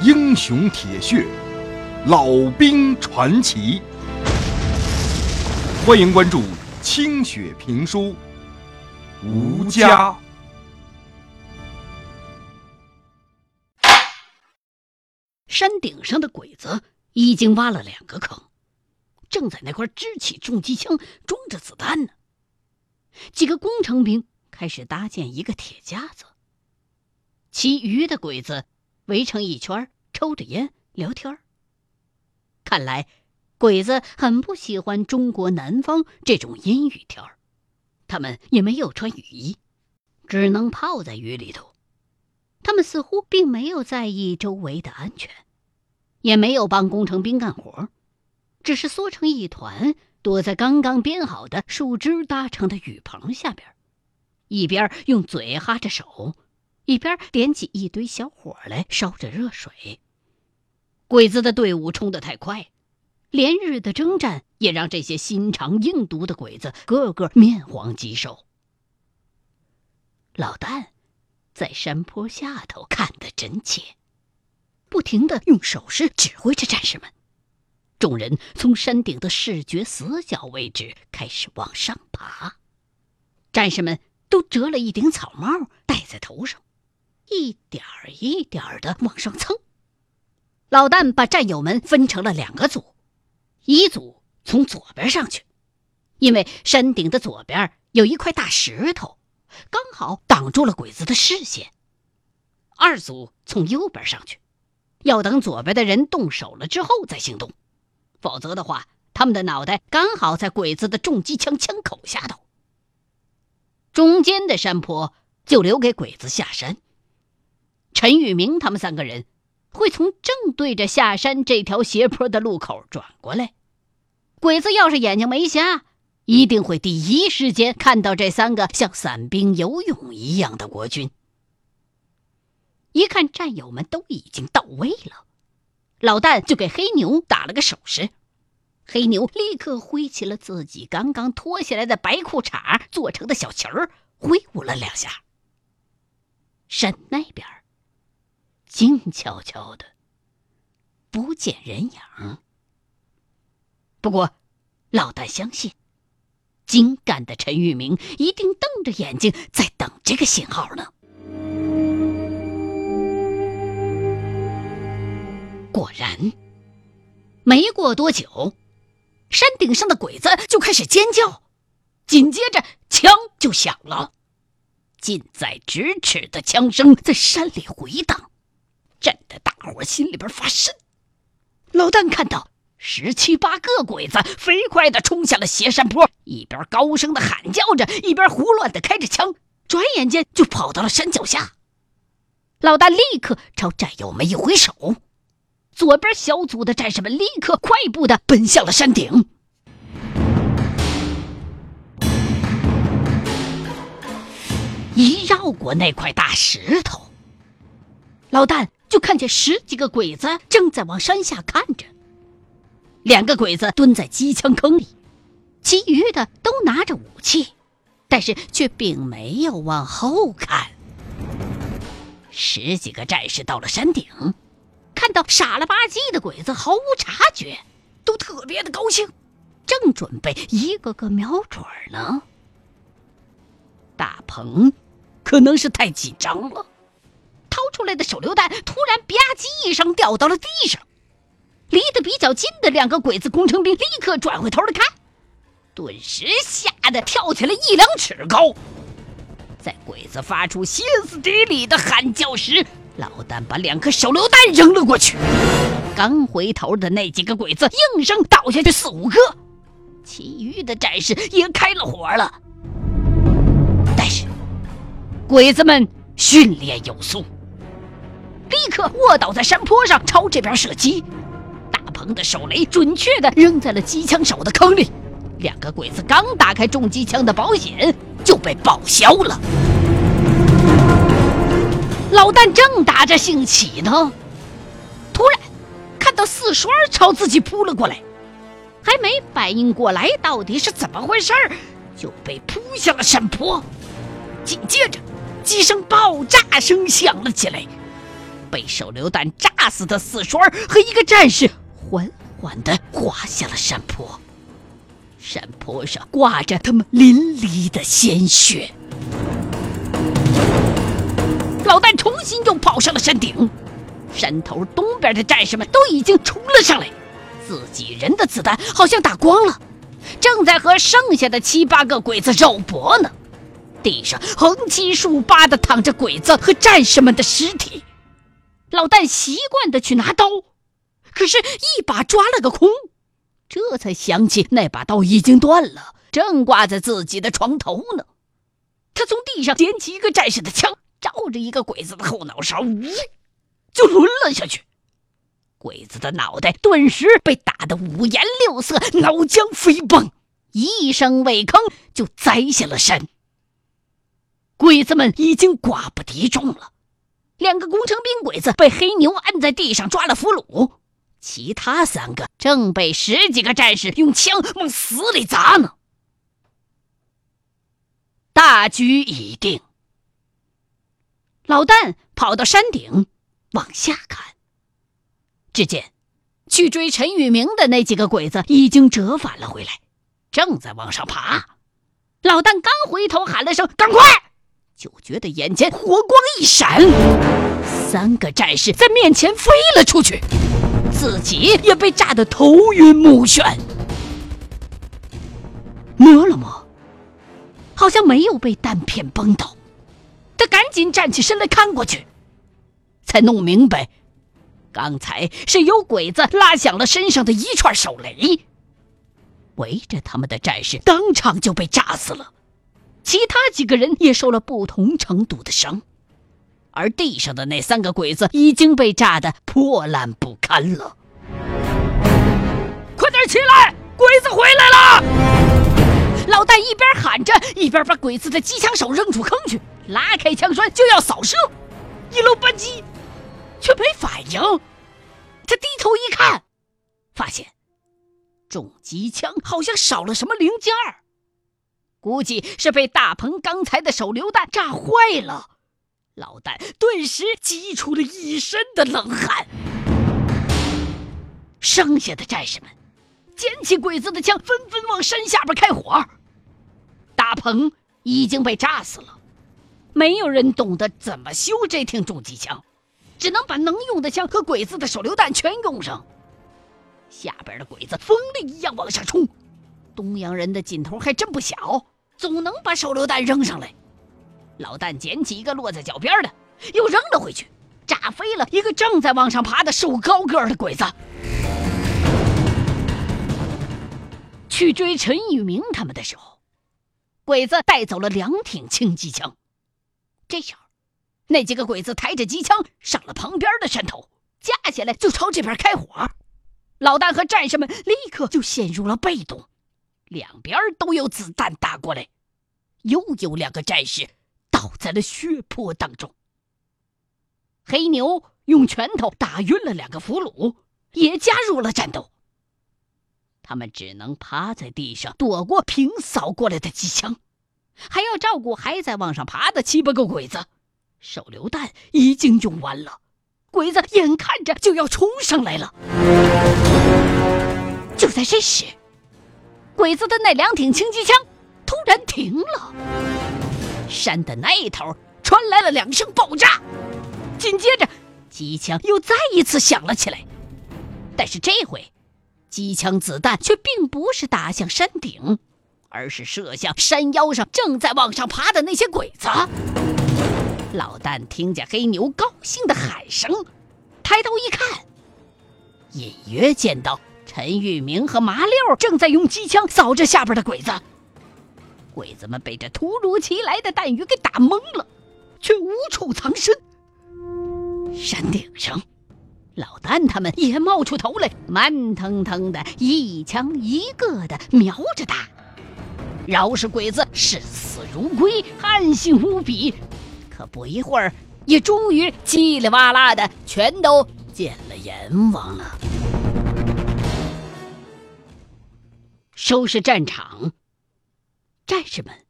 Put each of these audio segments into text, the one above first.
英雄铁血，老兵传奇。欢迎关注清雪评书《吴家》。山顶上的鬼子已经挖了两个坑，正在那块支起重机枪装着子弹呢。几个工程兵开始搭建一个铁架子，其余的鬼子围成一圈，抽着烟聊天。看来，鬼子很不喜欢中国南方这种阴雨天儿，他们也没有穿雨衣，只能泡在雨里头。他们似乎并没有在意周围的安全，也没有帮工程兵干活，只是缩成一团，躲在刚刚编好的树枝搭成的雨棚下边，一边用嘴哈着手，一边点起一堆小火来烧着热水。鬼子的队伍冲得太快，连日的征战也让这些心肠硬毒的鬼子个个面黄肌瘦。老旦。在山坡下头看得真切，不停的用手势指挥着战士们。众人从山顶的视觉死角位置开始往上爬，战士们都折了一顶草帽戴在头上，一点儿一点儿的往上蹭。老旦把战友们分成了两个组，一组从左边上去，因为山顶的左边有一块大石头。刚好挡住了鬼子的视线。二组从右边上去，要等左边的人动手了之后再行动，否则的话，他们的脑袋刚好在鬼子的重机枪枪口下头。中间的山坡就留给鬼子下山。陈玉明他们三个人会从正对着下山这条斜坡的路口转过来。鬼子要是眼睛没瞎。一定会第一时间看到这三个像伞兵游泳一样的国军。一看战友们都已经到位了，老旦就给黑牛打了个手势，黑牛立刻挥起了自己刚刚脱下来的白裤衩做成的小旗儿，挥舞了两下。山那边静悄悄的，不见人影。不过，老旦相信。精干的陈玉明一定瞪着眼睛在等这个信号呢。果然，没过多久，山顶上的鬼子就开始尖叫，紧接着枪就响了，近在咫尺的枪声在山里回荡，震得大伙心里边发瘆。老旦看到。十七八个鬼子飞快地冲下了斜山坡，一边高声地喊叫着，一边胡乱地开着枪，转眼间就跑到了山脚下。老大立刻朝战友们一挥手，左边小组的战士们立刻快步地奔向了山顶。一绕过那块大石头，老旦就看见十几个鬼子正在往山下看着。两个鬼子蹲在机枪坑里，其余的都拿着武器，但是却并没有往后看。十几个战士到了山顶，看到傻了吧唧的鬼子，毫无察觉，都特别的高兴，正准备一个个瞄准呢。大鹏可能是太紧张了，出来的手榴弹突然吧唧一声掉到了地上。离得比较近的两个鬼子工程兵立刻转回头来看，顿时吓得跳起来一两尺高。在鬼子发出歇斯底里的喊叫时，老旦把两颗手榴弹扔了过去。刚回头的那几个鬼子应声倒下去四五个，其余的战士也开了火了。但是鬼子们训练有素，立刻卧倒在山坡上朝这边射击。大鹏的手雷准确的扔在了机枪手的坑里，两个鬼子刚打开重机枪的保险就被报销了。老旦正打着兴起呢，突然看到四栓朝自己扑了过来，还没反应过来到底是怎么回事就被扑下了山坡。紧接着，几声爆炸声响了起来，被手榴弹炸死的四栓和一个战士缓缓地滑下了山坡，山坡上挂着他们淋漓的鲜血。老旦重新又跑上了山顶，山头东边的战士们都已经冲了上来，自己人的子弹好像打光了，正在和剩下的七八个鬼子肉搏呢。地上横七竖八的躺着鬼子和战士们的尸体，老旦习惯的去拿刀，可是，一把抓了个空，这才想起那把刀已经断了，正挂在自己的床头呢。他从地上捡起一个战士的枪。照着一个鬼子的后脑勺，呜，就抡了下去。鬼子的脑袋顿时被打得五颜六色，脑浆飞迸，一声未吭就栽下了山。鬼子们已经寡不敌众了，两个工程兵鬼子被黑牛按在地上抓了俘虏，其他三个正被十几个战士用枪往死里砸呢。大局已定。老旦跑到山顶，往下看，只见去追陈玉明的那几个鬼子已经折返了回来，正在往上爬。老旦刚回头喊了声“赶快”，觉得眼前火光一闪，三个战士在面前飞了出去，自己也被炸得头晕目眩。摸了摸，好像没有被弹片崩到。他赶紧站起身来看过去，才弄明白，刚才是有鬼子拉响了身上的一串手雷，围着他们的战士当场就被炸死了，其他几个人也受了不同程度的伤，而地上的那三个鬼子已经被炸得破烂不堪了。快点起来，鬼子回来了！老戴一边喊着，一边把鬼子的机枪手扔出坑去。拉开枪栓就要扫射，一路扳机，却没反应。他低头一看，发现重机枪好像少了什么零件儿，估计是被大鹏刚才的手榴弹炸坏了。老旦顿时激出了一身的冷汗。剩下的战士们捡起鬼子的枪，纷纷往山下边开火。大鹏已经被炸死了。没有人懂得怎么修这挺重机枪，只能把能用的枪和鬼子的手榴弹全用上。下边的鬼子疯了一样往上冲，东洋人的劲头还真不小，总能把手榴弹扔上来。老旦捡起一个落在脚边的，又扔了回去，炸飞了一个正在往上爬的瘦高个的鬼子。去追陈玉明他们的时候，鬼子带走了两挺轻机枪。这时候，那几个鬼子抬着机枪上了旁边的山头，架起来就朝这边开火。老旦和战士们立刻就陷入了被动，两边都有子弹打过来，又有两个战士倒在了血泊当中。黑牛用拳头打晕了两个俘虏，也加入了战斗。他们只能趴在地上躲过平扫过来的机枪。还要照顾还在往上爬的七八个鬼子，手榴弹已经用完了，鬼子眼看着就要冲上来了。就在这时，鬼子的那两挺轻机枪突然停了，山的那头传来了两声爆炸，紧接着机枪又再一次响了起来，但是这回，机枪子弹却并不是打向山顶。而是射向山腰上正在往上爬的那些鬼子。老旦听见黑牛高兴的喊声，抬头一看，隐约见到陈玉明和麻六正在用机枪扫着下边的鬼子。鬼子们被这突如其来的弹雨给打懵了，却无处藏身。山顶上，老旦他们也冒出头来，慢腾腾的一枪一个的瞄着他。饶是鬼子视死如归，悍性无比，可不一会儿，也终于叽里哇啦的全都见了阎王了。收拾战场，战士们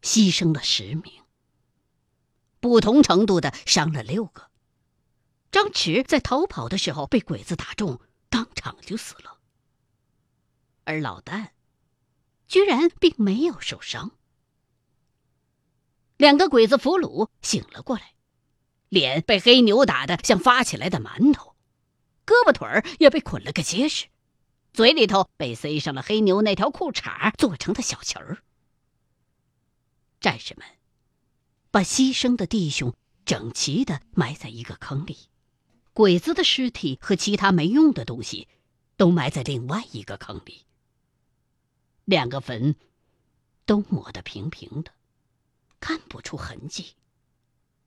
牺牲了十名，不同程度的伤了六个，张弛在逃跑的时候被鬼子打中，当场就死了。而老旦，居然并没有受伤。两个鬼子俘虏醒了过来，脸被黑牛打得像发起来的馒头，胳膊腿儿也被捆了个结实，嘴里头被塞上了黑牛那条裤衩做成的小旗儿。战士们把牺牲的弟兄整齐的埋在一个坑里，鬼子的尸体和其他没用的东西都埋在另外一个坑里。两个坟都抹得平平的。看不出痕迹，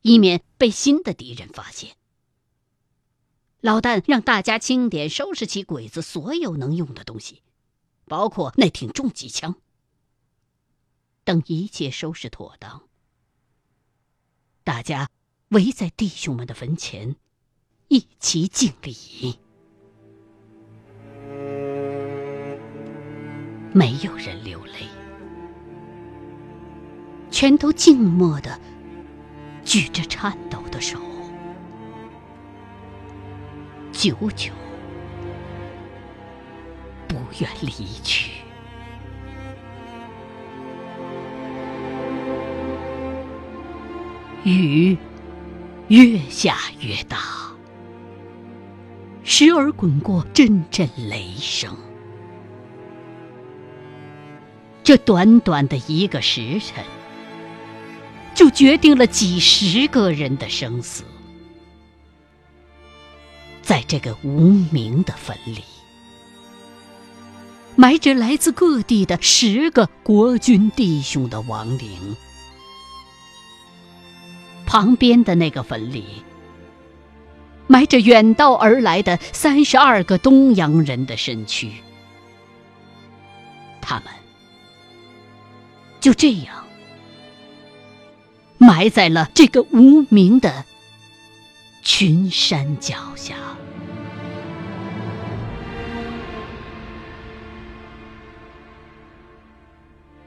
以免被新的敌人发现。老旦让大家清点收拾起鬼子所有能用的东西，包括那挺重机枪。等一切收拾妥当，大家围在弟兄们的坟前，一齐敬礼。没有人流泪。全都静默的举着颤抖的手，久久不愿离去。雨越下越大，时而滚过阵阵雷声。这短短的一个时辰。就决定了几十个人的生死，在这个无名的坟里，埋着来自各地的十个国军弟兄的亡灵。旁边的那个坟里，埋着远道而来的三十二个东洋人的身躯。他们就这样。埋在了这个无名的群山脚下。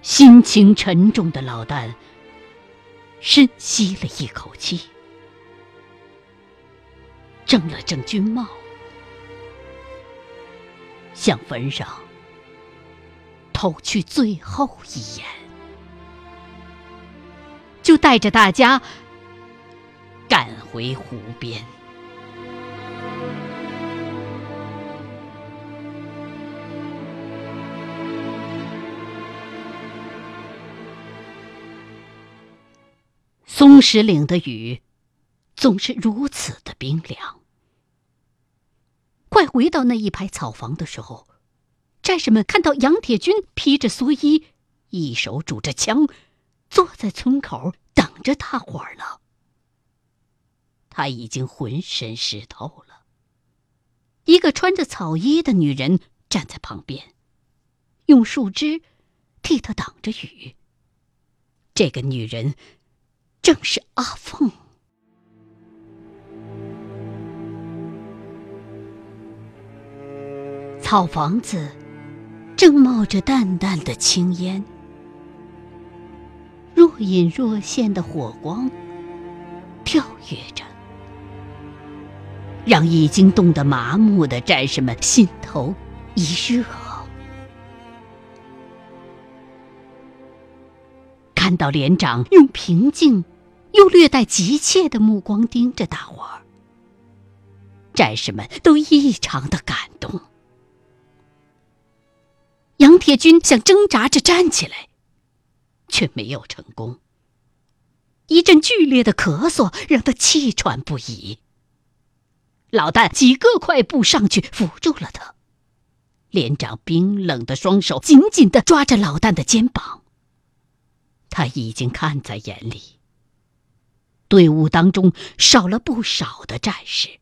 心情沉重的老旦深吸了一口气，正了正军帽，向坟上投去最后一眼。就带着大家回湖边。松石岭的雨总是如此的冰凉。快回到那一排草房的时候，战士们看到杨铁军披着蓑衣，一手拄着枪。坐在村口等着大伙儿呢。他已经浑身湿透了。一个穿着草衣的女人站在旁边，用树枝替他挡着雨。这个女人正是阿凤。草房子正冒着淡淡的青烟。若隐若现的火光，跳跃着，让已经冻得麻木的战士们心头一热。看到连长用平静又略带急切的目光盯着大伙儿，战士们都异常的感动。杨铁军想挣扎着站起来。却没有成功。一阵剧烈的咳嗽让他气喘不已。老旦几个快步上去扶住了他，连长冰冷的双手紧紧的抓着老旦的肩膀。他已经看在眼里，队伍当中少了不少的战士。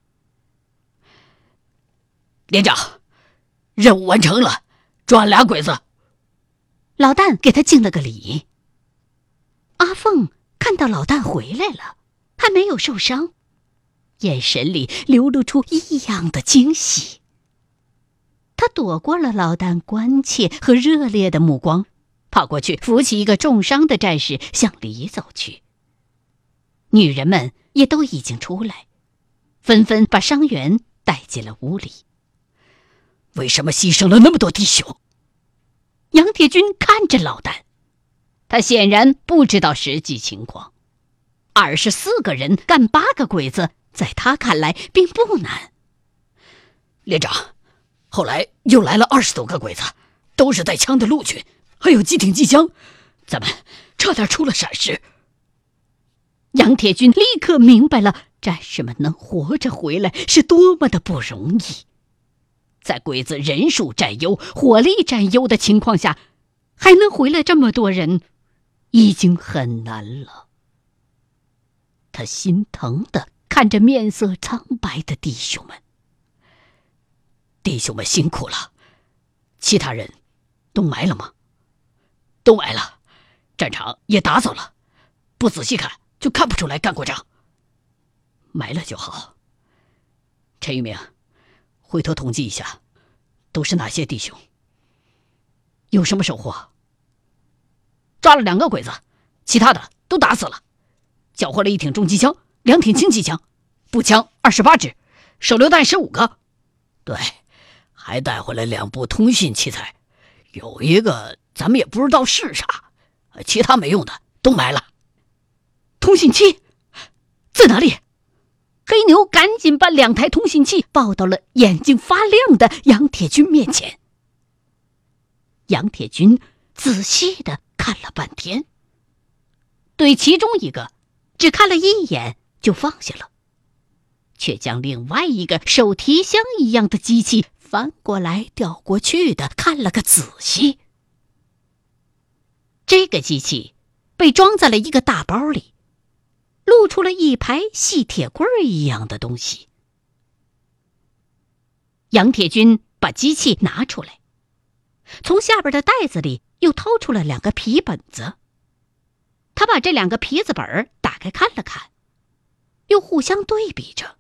连长，任务完成了，抓俩鬼子。老旦给他敬了个礼。阿凤看到老旦回来了，还没有受伤，眼神里流露出异样的惊喜。他躲过了老旦关切和热烈的目光，跑过去扶起一个重伤的战士，向里走去。女人们也都已经出来，纷纷把伤员带进了屋里。为什么牺牲了那么多弟兄？杨铁军看着老旦，他显然不知道实际情况。二十四个人干八个鬼子，在他看来并不难。连长，后来又来了二十多个鬼子，都是带枪的陆军，还有机挺机枪，咱们差点出了闪失。杨铁军立刻明白了，战士们能活着回来是多么的不容易。在鬼子人数占优、火力占优的情况下，还能回来这么多人，已经很难了。他心疼的看着面色苍白的弟兄们，弟兄们辛苦了。其他人都埋了吗？都埋了，战场也打扫了，不仔细看就看不出来干过仗。埋了就好。陈玉明，回头统计一下，都是哪些弟兄？有什么收获？抓了两个鬼子，其他的都打死了。缴获了一挺重机枪，两挺轻机枪，步枪二十八支，手榴弹十五个。对，还带回来两部通信器材，有一个咱们也不知道是啥，其他没用的都埋了。通信器在哪里？黑牛赶紧把两台通信器抱到了眼睛发亮的杨铁军面前。杨铁军仔细的看了半天，对其中一个。只看了一眼就放下了，却将另外一个手提箱一样的机器翻过来调过去的看了个仔细。这个机器被装在了一个大包里，露出了一排细铁棍一样的东西。杨铁军把机器拿出来，从下边的袋子里又掏出了两个皮本子。他把这两个皮子本打开看了看，又互相对比着，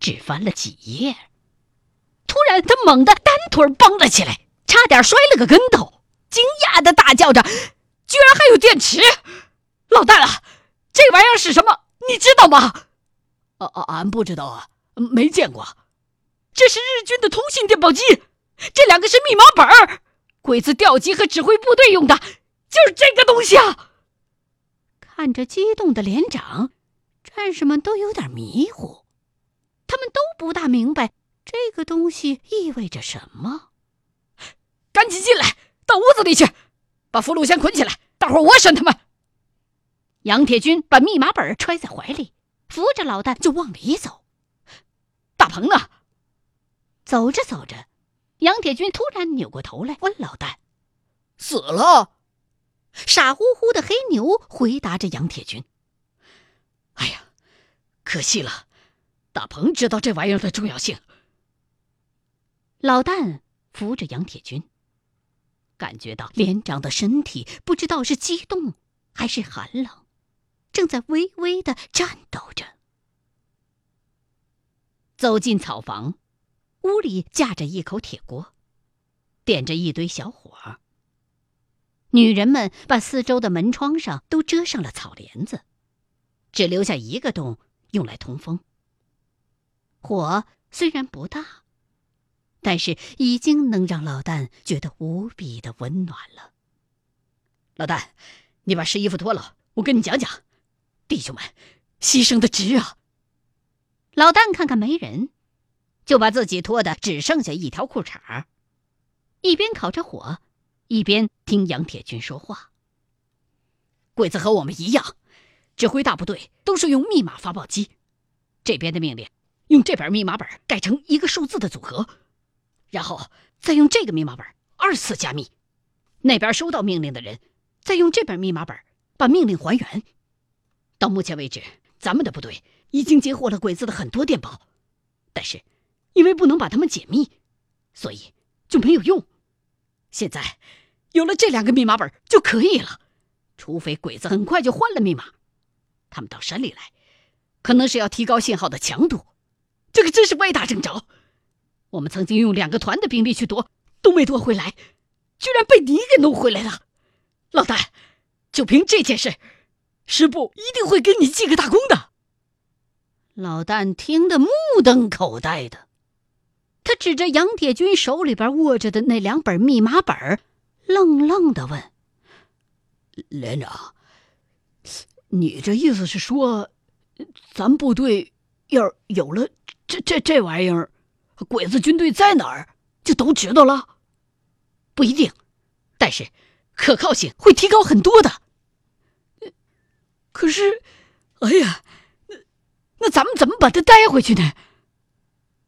只翻了几页。突然，他猛地单腿蹦了起来，差点摔了个跟头，惊讶的大叫着：“居然还有电池！老大啊，这玩意儿是什么？你知道吗？”“啊啊，俺不知道啊，没见过。”“这是日军的通信电报机，这两个是密码本儿，鬼子调集和指挥部队用的。”就是这个东西啊！看着激动的连长，战士们都有点迷糊，他们都不大明白这个东西意味着什么。赶紧进来，到屋子里去，把俘虏先捆起来，大伙我审他们。杨铁军把密码本揣在怀里，扶着老旦就往里走。大鹏呢？走着走着，杨铁军突然扭过头来问老旦：“死了？”傻乎乎的黑牛回答着杨铁军：“哎呀，可惜了，大鹏知道这玩意儿的重要性。”老旦扶着杨铁军，感觉到连长的身体不知道是激动还是寒冷，正在微微的颤抖着。走进草房，屋里架着一口铁锅，点着一堆小火。女人们把四周的门窗上都遮上了草帘子，只留下一个洞用来通风。火虽然不大，但是已经能让老旦觉得无比的温暖了。老旦，你把湿衣服脱了，我跟你讲讲，弟兄们牺牲的值啊！老旦看看没人，就把自己脱的只剩下一条裤衩一边烤着火。一边听杨铁军说话。鬼子和我们一样，指挥大部队都是用密码发报机。这边的命令用这本密码本改成一个数字的组合，然后再用这个密码本二次加密。那边收到命令的人再用这本密码本把命令还原。到目前为止，咱们的部队已经截获了鬼子的很多电报，但是因为不能把它们解密，所以就没有用。现在。有了这两个密码本就可以了，除非鬼子很快就换了密码。他们到山里来，可能是要提高信号的强度。这可真是歪打正着。我们曾经用两个团的兵力去夺，都没夺回来，居然被你给弄回来了。老大，就凭这件事，师部一定会给你记个大功的。老旦听得目瞪口呆的，他指着杨铁军手里边握着的那两本密码本，愣愣的问：“连长，你这意思是说，咱部队要有了这这这玩意儿，鬼子军队在哪儿就都知道了？不一定，但是可靠性会提高很多的。可是，哎呀！”那咱们怎么把他带回去呢？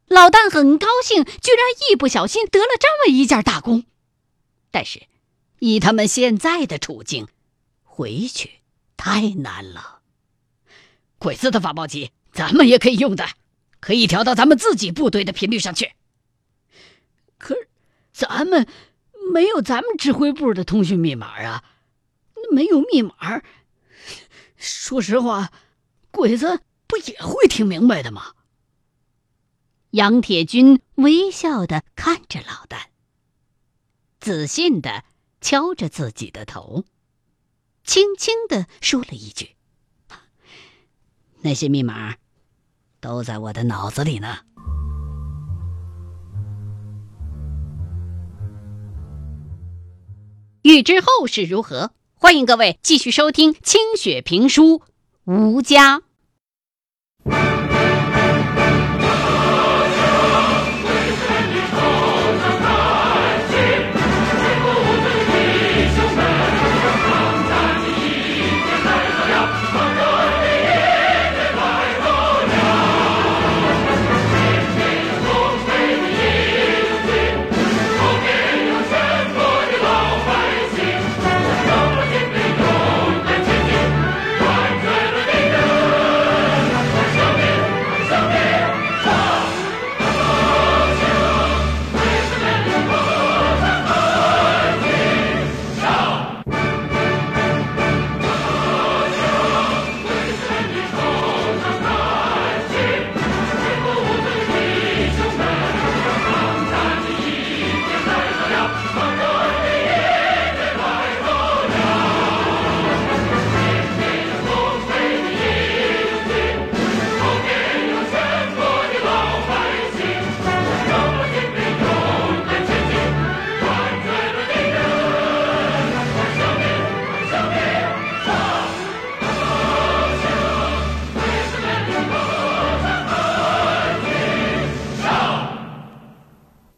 老旦很高兴，居然一不小心得了这么一件大功。但是，以他们现在的处境，回去太难了。鬼子的发报机，咱们也可以用的，可以调到咱们自己部队的频率上去。可，咱们没有咱们指挥部的通讯密码啊，没有密码。说实话，鬼子。不也会听明白的吗？杨铁军微笑的看着老旦，自信的敲着自己的头，轻轻的说了一句：“那些密码都在我的脑子里呢。”欲知后事如何，欢迎各位继续收听清雪评书《吴家》。